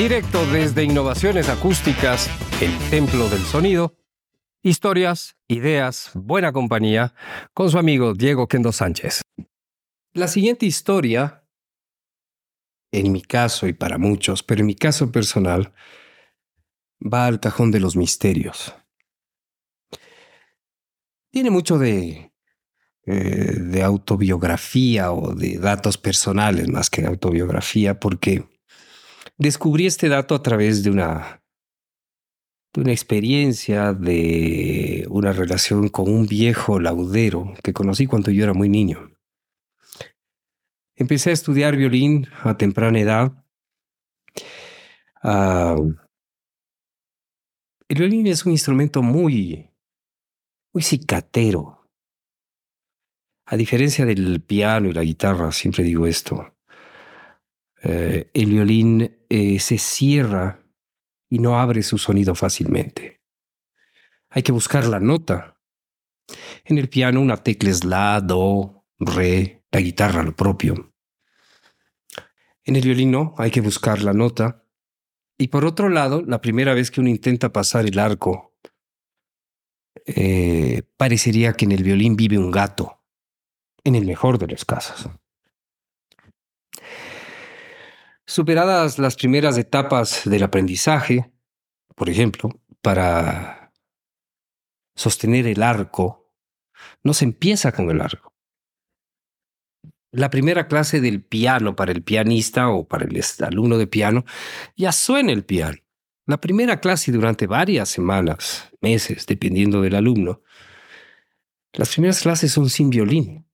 Directo desde Innovaciones Acústicas, el Templo del Sonido. Historias, ideas, buena compañía, con su amigo Diego Kendo Sánchez. La siguiente historia, en mi caso y para muchos, pero en mi caso personal, va al cajón de los misterios. Tiene mucho de, eh, autobiografía o de datos personales más que de autobiografía, porque descubrí este dato a través de una, experiencia, de una relación con un viejo laudero que conocí cuando yo era muy niño. Empecé a estudiar violín a temprana edad. Ah, el violín es un instrumento muy, muy cicatero. A diferencia del piano y la guitarra, siempre digo esto, eh, el violín eh, se cierra y no abre su sonido fácilmente. Hay que buscar la nota. En el piano una tecla es la, do, re, la guitarra lo propio. En el violín no, hay que buscar la nota. Y por otro lado, la primera vez que uno intenta pasar el arco, eh, parecería que en el violín vive un gato, en el mejor de los casos. Superadas las primeras etapas del aprendizaje, por ejemplo, para sostener el arco, no se empieza con el arco. La primera clase del piano para el pianista o para el alumno de piano ya suena el piano. La primera clase durante varias semanas, meses, dependiendo del alumno. Las primeras clases son sin violín.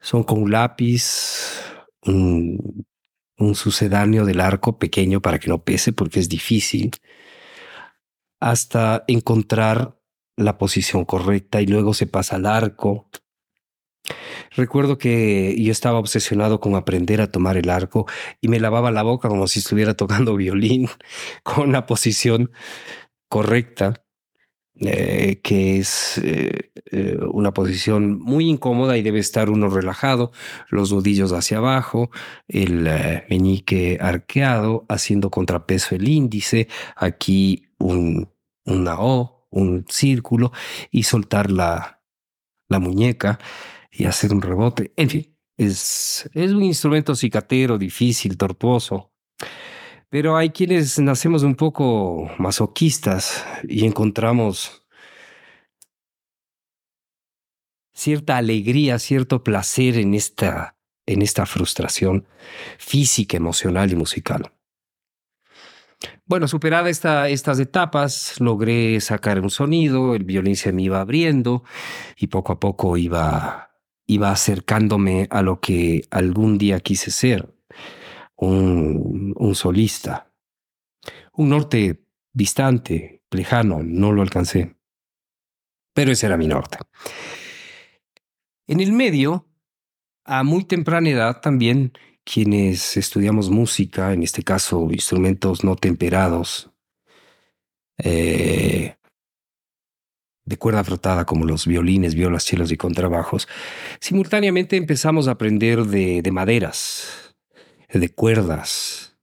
Son con un lápiz, un un sucedáneo del arco pequeño para que no pese porque es difícil, hasta encontrar la posición correcta y luego se pasa al arco. Recuerdo que yo estaba obsesionado con aprender a tomar el arco y me lavaba la boca como si estuviera tocando violín con la posición correcta. Eh, que es eh, eh, una posición muy incómoda y debe estar uno relajado, los nudillos hacia abajo, el meñique arqueado, haciendo contrapeso el índice, aquí un, una O, un círculo y soltar la, la muñeca y hacer un rebote. En fin, es, es un instrumento cicatero, difícil, tortuoso, pero hay quienes nacemos un poco masoquistas y encontramos cierta alegría, cierto placer en esta, en esta frustración física, emocional y musical. Bueno, superada esta, estas etapas, logré sacar un sonido, el violín se me iba abriendo y poco a poco iba, iba acercándome a lo que algún día quise ser, un, solista. Un norte distante, lejano, no lo alcancé. Pero ese era mi norte. En el medio, a muy temprana edad también, quienes estudiamos música, en este caso instrumentos no temperados, eh, de cuerda frotada como los violines, violas, chelos y contrabajos, simultáneamente empezamos a aprender de maderas, de cuerdas,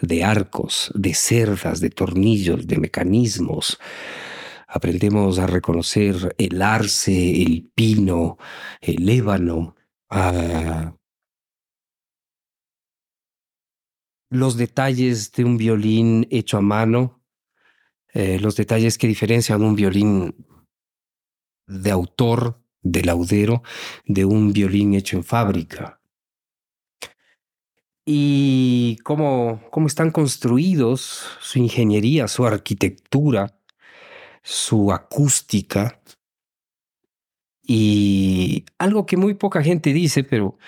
de arcos, de cerdas, de tornillos, de mecanismos. Aprendemos a reconocer el arce, el pino, el ébano, los detalles de un violín hecho a mano, eh, los detalles que diferencian un violín de autor, de laudero, de un violín hecho en fábrica y cómo, cómo están construidos, su ingeniería, su arquitectura, su acústica. Y algo que muy poca gente dice, pero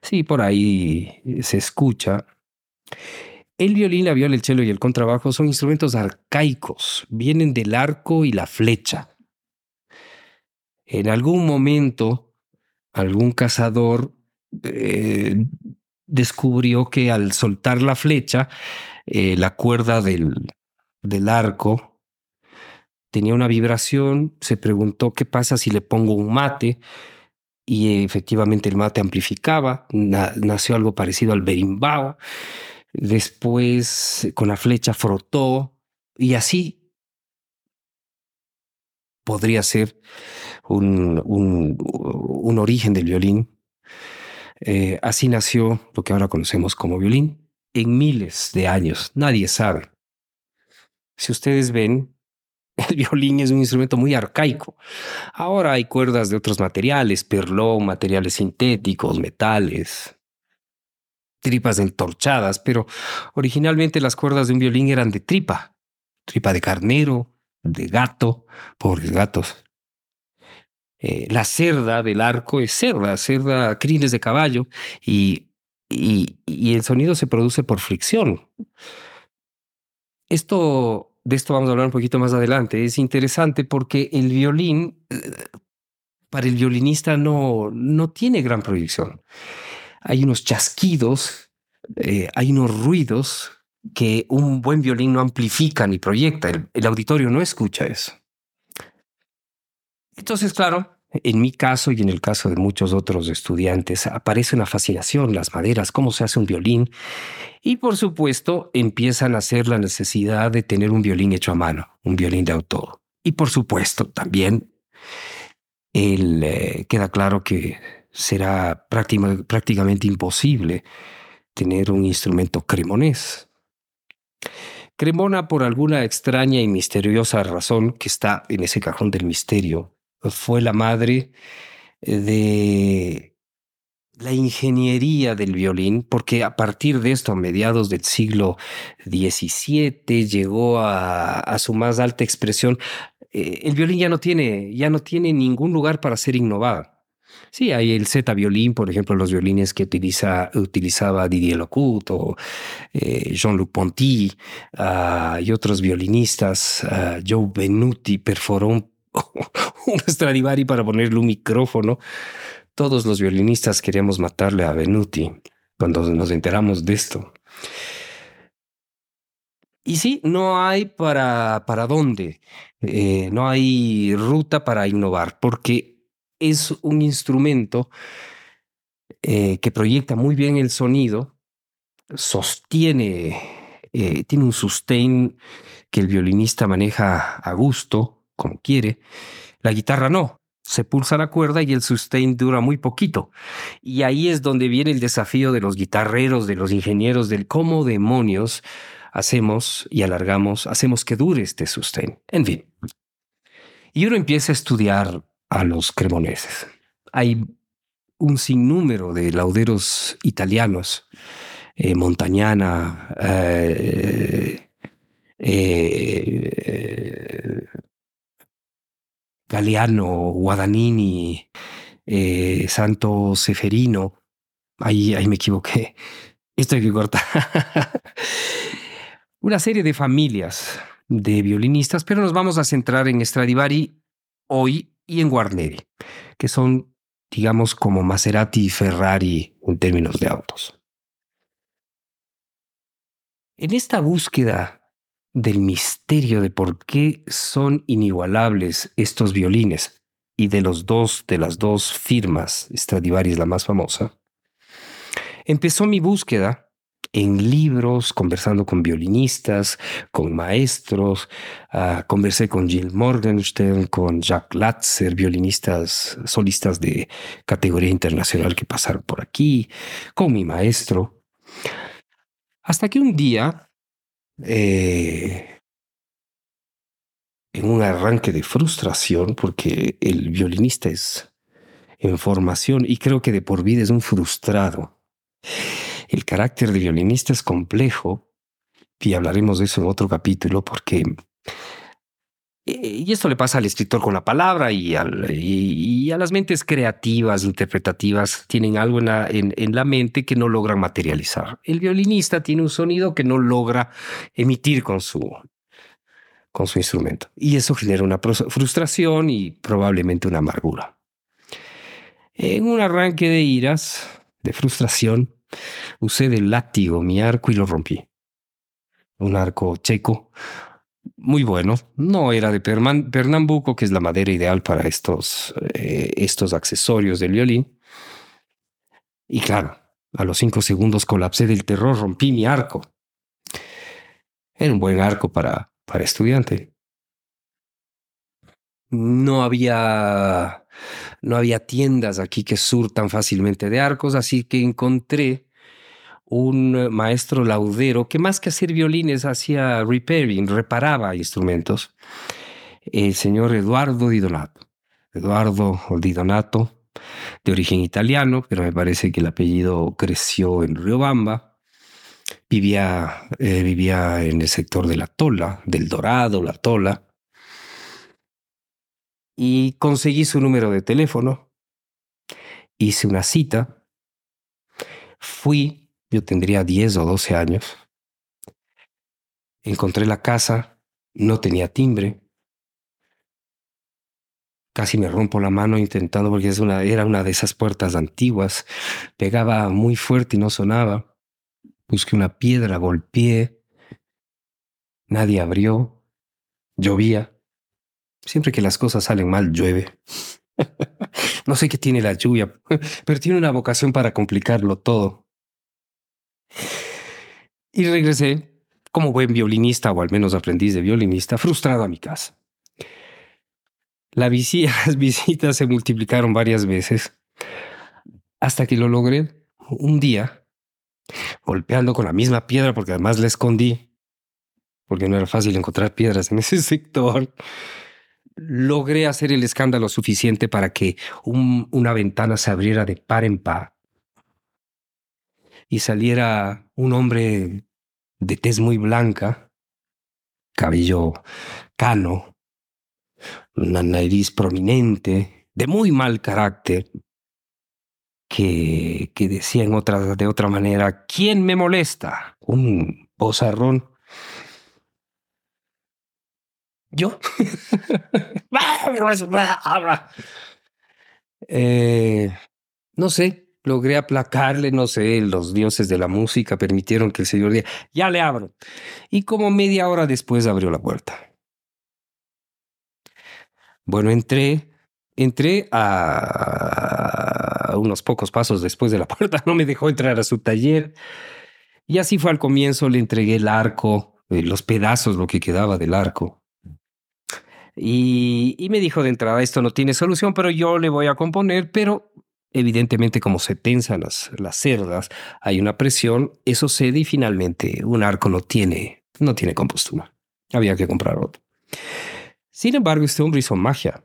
sí, por ahí se escucha. El violín, la viola, el cello y el contrabajo son instrumentos arcaicos, vienen del arco y la flecha. En algún momento, algún cazador eh, descubrió que al soltar la flecha, eh, la cuerda del, del arco tenía una vibración, se preguntó qué pasa si le pongo un mate y efectivamente el mate amplificaba, nació algo parecido al berimbau. después con la flecha frotó y así podría ser un, un, un origen del violín. Eh, así nació lo que ahora conocemos como violín en miles de años. Nadie sabe. Si ustedes ven, el violín es un instrumento muy arcaico. Ahora hay cuerdas de otros materiales, perlón, materiales sintéticos, metales, tripas entorchadas, pero originalmente las cuerdas de un violín eran de tripa, tripa de carnero, de gato, pobres gatos. Eh, la cerda del arco es cerda, cerda, crines de caballo, y, y, el sonido se produce por fricción. Esto, de esto vamos a hablar un poquito más adelante, es interesante porque el violín, para el violinista no, no tiene gran proyección. Hay unos chasquidos, eh, hay unos ruidos que un buen violín no amplifica ni proyecta. El, el auditorio no escucha eso. Entonces, claro, en mi caso y en el caso de muchos otros estudiantes, aparece una fascinación, las maderas, cómo se hace un violín. Y por supuesto, empiezan a hacer la necesidad de tener un violín hecho a mano, un violín de autor. Y por supuesto, también eh, queda claro que será prácticamente imposible tener un instrumento cremonés. Cremona, por alguna extraña y misteriosa razón que está en ese cajón del misterio, fue la madre eh, de la ingeniería del violín, porque a partir de esto, a mediados del siglo XVII, llegó a, su más alta expresión. Eh, el violín ya no tiene, ya no tiene ningún lugar para ser innovado. Sí, hay el Z violín, por ejemplo, los violines que utiliza, utilizaba Didier Locut o eh, Jean-Luc Ponty uh, y otros violinistas. Uh, Joe Benuti perforó un un Stradivari para ponerle un micrófono. Todos los violinistas queríamos matarle a Benuti cuando nos enteramos de esto. Y sí, no hay para, para dónde, eh, no hay ruta para innovar, porque es un instrumento eh, que proyecta muy bien el sonido, sostiene, eh, tiene un sustain que el violinista maneja a gusto, como quiere. La guitarra no. Se pulsa la cuerda y el sustain dura muy poquito. Y ahí es donde viene el desafío de los guitarreros, de los ingenieros, del cómo demonios hacemos y alargamos, hacemos que dure este sustain. En fin. Y uno empieza a estudiar a los cremoneses. Hay un sinnúmero de lauderos italianos, Montañana, eh, Galeano, Guadagnini, eh, Santo Seferino. Ahí, ahí me equivoqué. Esto hay que cortar. Una serie de familias de violinistas, pero nos vamos a centrar en Stradivari hoy y en Guarneri, que son, digamos, como Maserati y Ferrari en términos de autos. En esta búsqueda del misterio de por qué son inigualables estos violines y de los dos de las dos firmas, Stradivari es la más famosa, empezó mi búsqueda en libros, conversando con violinistas, con maestros, uh, conversé con Jill Morgenstern, con Jacques Latzer, violinistas, solistas de categoría internacional que pasaron por aquí, con mi maestro, hasta que un día eh, en un arranque de frustración, porque el violinista es en formación y creo que de por vida es un frustrado. El carácter de violinista es complejo y hablaremos de eso en otro capítulo porque y esto le pasa al escritor con la palabra y, a las mentes creativas, interpretativas, tienen algo en la, en, en la, mente que no logran materializar. El violinista tiene un sonido que no logra emitir con su, con su instrumento. Y eso genera una frustración y probablemente una amargura. En un arranque de iras, de frustración, usé del látigo mi arco y lo rompí. Un arco checo muy bueno. No era de Pernambuco, que es la madera ideal para estos, eh, estos accesorios del violín. Y claro, A los cinco segundos colapsé del terror, rompí mi arco. Era un buen arco para, para estudiante. No había, no había tiendas aquí que surtan fácilmente de arcos, así que encontré un maestro laudero que más que hacer violines hacía repairing, reparaba instrumentos, el señor Eduardo Di Donato. Eduardo Di Donato, de origen italiano, pero me parece que el apellido creció en Riobamba. Vivía, eh, vivía en el sector de la Tola, del Dorado, la Tola. Y conseguí su número de teléfono. Hice una cita. Fui, yo tendría 10 o 12 años. Encontré la casa, no tenía timbre. Casi me rompo la mano intentando porque una, era una de esas puertas antiguas. Pegaba muy fuerte y no sonaba. Busqué una piedra, golpeé. Nadie abrió. Llovía. Siempre que las cosas salen mal, llueve. no sé qué tiene la lluvia, pero tiene una vocación para complicarlo todo. Y regresé como buen violinista, o al menos aprendiz de violinista, frustrado a mi casa. La las visitas se multiplicaron varias veces hasta que lo logré un día, golpeando con la misma piedra, porque además la escondí, porque no era fácil encontrar piedras en ese sector. Logré hacer el escándalo suficiente para que una ventana se abriera de par en par y saliera un hombre de tez muy blanca, cabello cano, una nariz prominente, de muy mal carácter, que, que decía en otra, de otra manera, ¿quién me molesta? Un bozarrón. Yo. eh, no sé, logré aplacarle, no sé, los dioses de la música permitieron que el señor diga, ya le abro. Y como media hora después abrió la puerta. Bueno, entré, entré a unos pocos pasos después de la puerta, no me dejó entrar a su taller. Y así fue al comienzo, le entregué el arco, eh, los pedazos, lo que quedaba del arco. Y, y, me dijo de entrada, esto no tiene solución, pero yo le voy a componer, pero evidentemente como se tensan las, las cerdas, hay una presión, eso cede y finalmente un arco no tiene, no tiene compostura. Había que comprar otro. Sin embargo, este hombre hizo magia,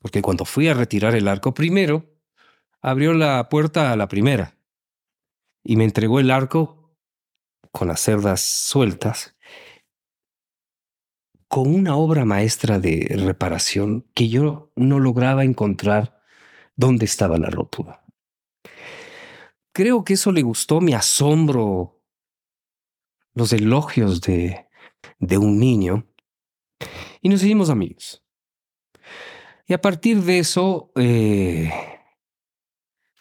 porque cuando fui a retirar el arco primero, abrió la puerta a la primera y me entregó el arco con las cerdas sueltas, con una obra maestra de reparación que yo no lograba encontrar dónde estaba la rotura. Creo que eso le gustó mi asombro, los elogios de, de un niño y nos hicimos amigos. Y a partir de eso, eh,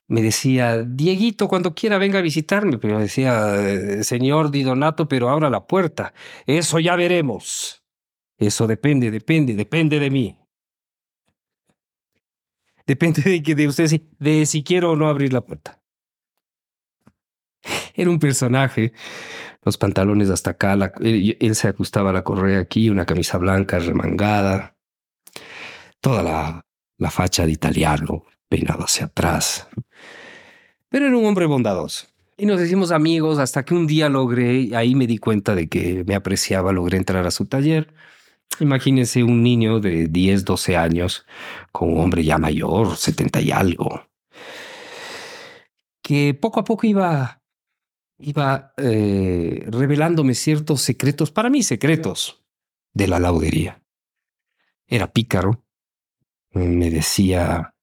me decía, Dieguito, cuando quiera venga a visitarme. Pero decía, eh, señor Di Donato, pero abra la puerta. Eso ya veremos. Eso depende, depende, depende de mí. Depende de que de usted de si quiero o no abrir la puerta. Era un personaje los pantalones hasta acá, él, se ajustaba la correa aquí, una camisa blanca remangada, toda la, la facha de italiano, peinado hacia atrás. Pero era un hombre bondadoso. Y nos hicimos amigos hasta que un día logré, ahí me di cuenta de que me apreciaba, logré entrar a su taller. Imagínense un niño de 10, 12 años con un hombre ya mayor, 70 y algo, que poco a poco iba iba eh, revelándome ciertos secretos, para mí secretos, de la laudería. Era pícaro. Me decía,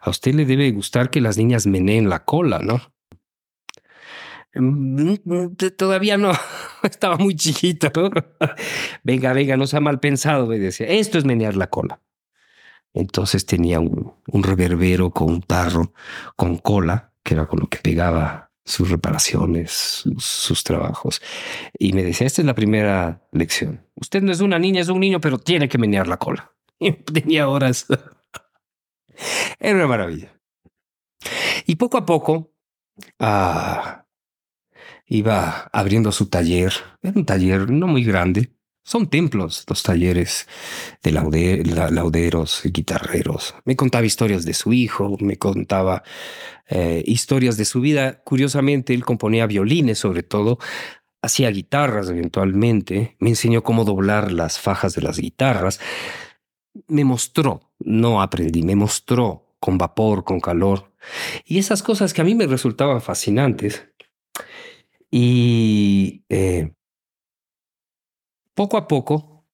a usted le debe gustar que las niñas meneen la cola, ¿no? Mm, mm, todavía no, estaba muy chiquito. venga, venga, no sea mal pensado, me decía. Esto es menear la cola. Entonces tenía un, reverbero con un tarro con cola, que era con lo que pegaba sus reparaciones, sus, trabajos. Y me decía, esta es la primera lección. Usted no es una niña, es un niño, pero tiene que menear la cola. Y tenía horas. Era una maravilla. Y poco a poco ah, iba abriendo su taller. Era un taller no muy grande. Son templos los talleres de laude, la, lauderos, guitarreros. Me contaba historias de su hijo, me contaba eh, historias de su vida. Curiosamente, él componía violines sobre todo, hacía guitarras eventualmente, me enseñó cómo doblar las fajas de las guitarras. Me mostró, no aprendí, me mostró con vapor, con calor. Y esas cosas que a mí me resultaban fascinantes. Y eh, poco a poco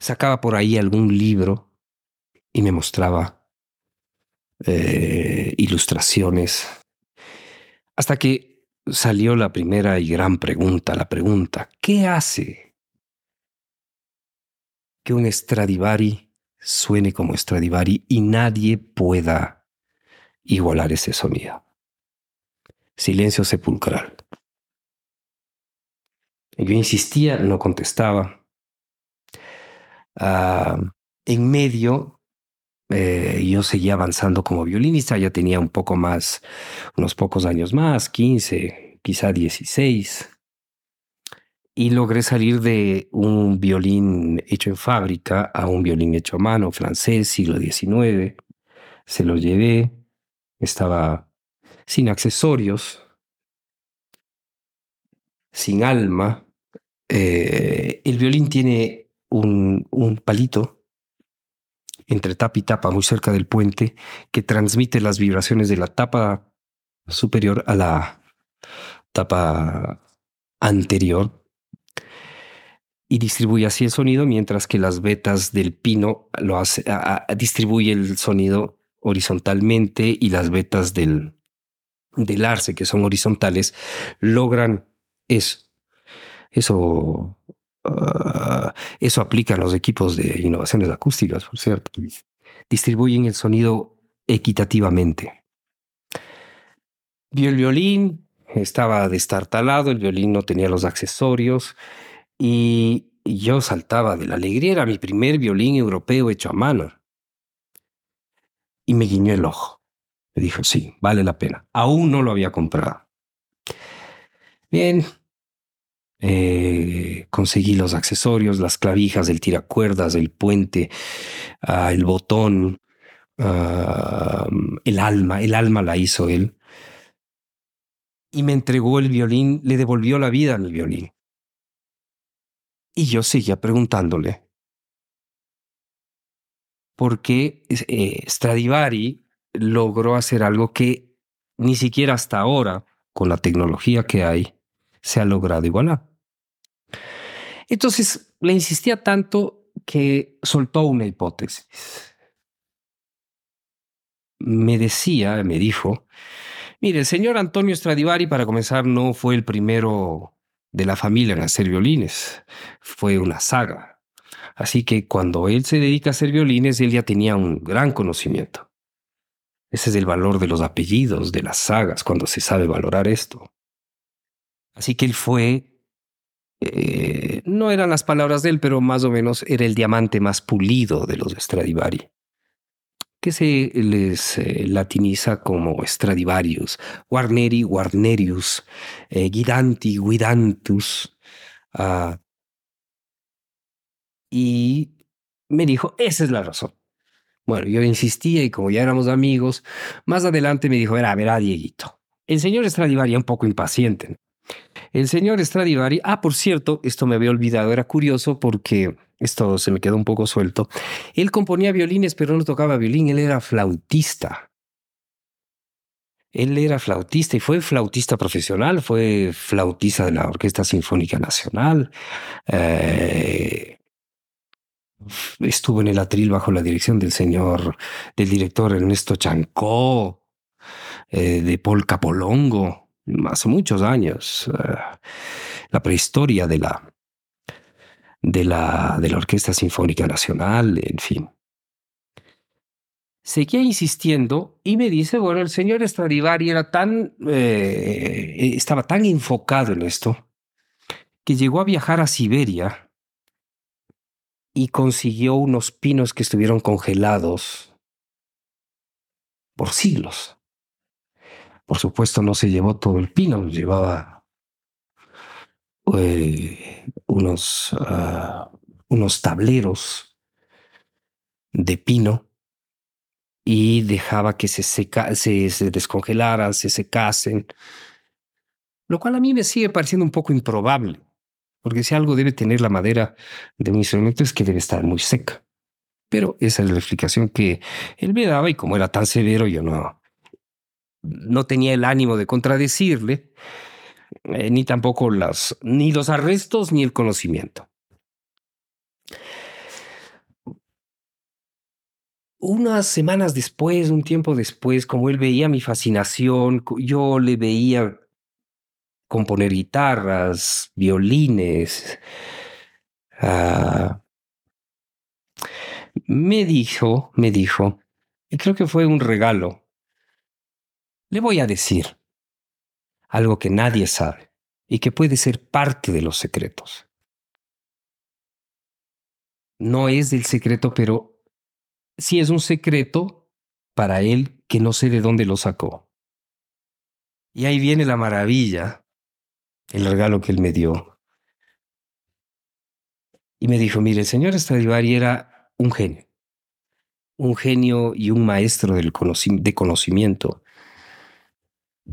sacaba por ahí algún libro y me mostraba eh, ilustraciones. Hasta que salió la primera y gran pregunta, la pregunta, ¿qué hace que un Stradivari suene como Stradivari y nadie pueda igualar ese sonido? Silencio sepulcral. Yo insistía, no contestaba. Uh, en medio, eh, yo seguía avanzando como violinista, ya tenía un poco más, unos pocos años más, 15, quizá 16. Y logré salir de un violín hecho en fábrica a un violín hecho a mano, francés, siglo XIX. Se lo llevé, estaba sin accesorios, sin alma. Eh, el violín tiene un, un palito entre tapa y tapa, muy cerca del puente, que transmite las vibraciones de la tapa superior a la tapa anterior y distribuye así el sonido, mientras que las vetas del pino lo hace, distribuye el sonido horizontalmente y las vetas del, del arce, que son horizontales, logran eso. Eso, uh, eso aplica a los equipos de innovaciones acústicas, por cierto. Distribuyen el sonido equitativamente. Vi el violín, estaba destartalado, el violín no tenía los accesorios y yo saltaba de la alegría. Era mi primer violín europeo hecho a mano. Y me guiñó el ojo. Me dijo, sí, vale la pena. Aún no lo había comprado. Bien, eh, conseguí los accesorios, las clavijas, el tiracuerdas, el puente, uh, el botón, uh, el alma. El alma la hizo él. Y me entregó el violín, le devolvió la vida al violín. Y yo seguía preguntándole por qué eh, Stradivari logró hacer algo que ni siquiera hasta ahora, con la tecnología que hay, se ha logrado igualar. Entonces le insistía tanto que soltó una hipótesis. Me decía, me dijo, mire, el señor Antonio Stradivari, para comenzar, no fue el primero de la familia en hacer violines, fue una saga. Así que cuando él se dedica a hacer violines, él ya tenía un gran conocimiento. Ese es el valor de los apellidos, de las sagas, cuando se sabe valorar esto. Así que él fue eh, no eran las palabras de él, pero más o menos era el diamante más pulido de los Stradivari, que se les eh, latiniza como Stradivarius, Warneri, Warnerius, eh, Guidanti, Guidantus. Uh, y me dijo, esa es la razón. Bueno, yo insistía y como ya éramos amigos, más adelante me dijo, verá, verá, Dieguito, el señor Stradivari un poco impaciente. El señor Stradivari, ah, por cierto, esto me había olvidado, era curioso porque esto se me quedó un poco suelto. Él componía violines, pero no tocaba violín, él era flautista. Él era flautista y fue flautista profesional, fue flautista de la Orquesta Sinfónica Nacional. Eh, estuvo en el atril bajo la dirección del señor, del director Ernesto Chancó, eh, de Paul Capolongo hace muchos años, uh, la prehistoria de la, de la, de la Orquesta Sinfónica Nacional, en fin. Seguía insistiendo y me dice, bueno, el señor Stradivari era tan, eh, estaba tan enfocado en esto que llegó a viajar a Siberia y consiguió unos pinos que estuvieron congelados por siglos. Por supuesto, no se llevó todo el pino, llevaba eh, unos, uh, unos tableros de pino y dejaba que se, seca, se, se descongelaran, se secasen, lo cual a mí me sigue pareciendo un poco improbable, porque si algo debe tener la madera de un instrumento es que debe estar muy seca. Pero esa es la explicación que él me daba y como era tan severo yo no, no tenía el ánimo de contradecirle, eh, ni tampoco las, ni los arrestos ni el conocimiento. Unas semanas después, un tiempo después, como él veía mi fascinación, yo le veía componer guitarras, violines. Uh, me dijo, me dijo, y creo que fue un regalo. Le voy a decir algo que nadie sabe y que puede ser parte de los secretos. No es del secreto, pero si es un secreto para él que no sé de dónde lo sacó. Y ahí viene la maravilla, el regalo que él me dio. Y me dijo, mire, el señor Stradivari era un genio, un genio y un maestro del de conocimiento,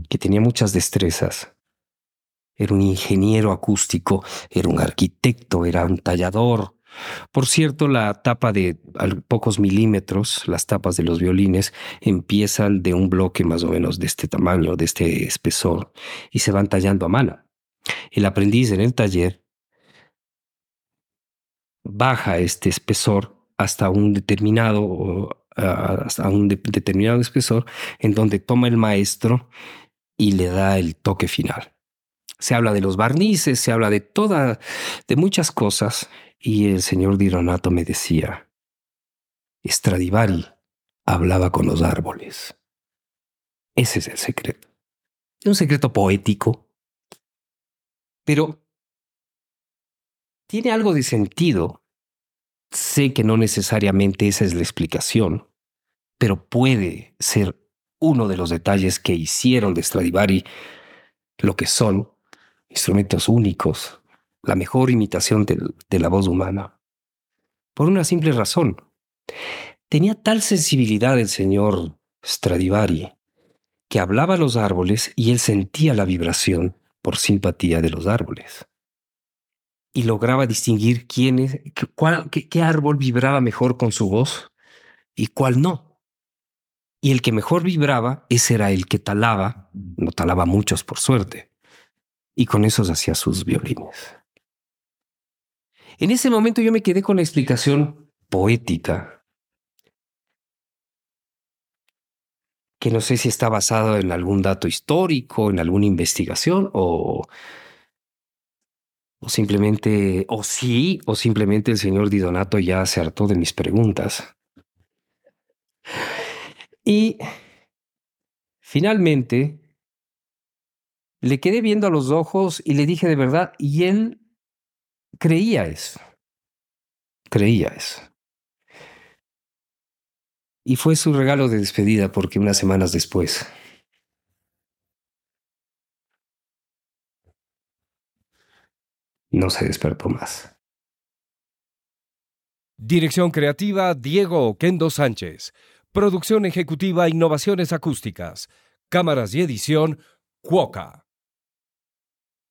que tenía muchas destrezas. Era un ingeniero acústico, era un arquitecto, era un tallador, por cierto, la tapa de pocos milímetros, las tapas de los violines, empiezan de un bloque más o menos de este tamaño, de este espesor, y se van tallando a mano. El aprendiz en el taller baja este espesor hasta un determinado, hasta un determinado espesor, en donde toma el maestro y le da el toque final. Se habla de los barnices, se habla de toda, de muchas cosas, y el señor Dironato me decía, Stradivari hablaba con los árboles. Ese es el secreto. Un secreto poético, pero tiene algo de sentido. Sé que no necesariamente esa es la explicación, pero puede ser uno de los detalles que hicieron de Stradivari lo que son instrumentos únicos, la mejor imitación de, la voz humana. Por una simple razón. Tenía tal sensibilidad el señor Stradivari que hablaba a los árboles y él sentía la vibración por simpatía de los árboles. Y lograba distinguir quién cuál, qué, qué árbol vibraba mejor con su voz y cuál no. Y el que mejor vibraba, ese era el que talaba, no talaba muchos por suerte, y con esos hacía sus violines. En ese momento yo me quedé con la explicación poética, que no sé si está basado en algún dato histórico, en alguna investigación o, o simplemente, o sí, o simplemente el señor Di Donato ya se hartó de mis preguntas. Y finalmente le quedé viendo a los ojos y le dije de verdad, y él creía eso. Creía eso. Y fue su regalo de despedida porque unas semanas después no se despertó más. Dirección creativa Diego Oquendo Sánchez. Producción ejecutiva Innovaciones Acústicas. Cámaras y edición Cuoca.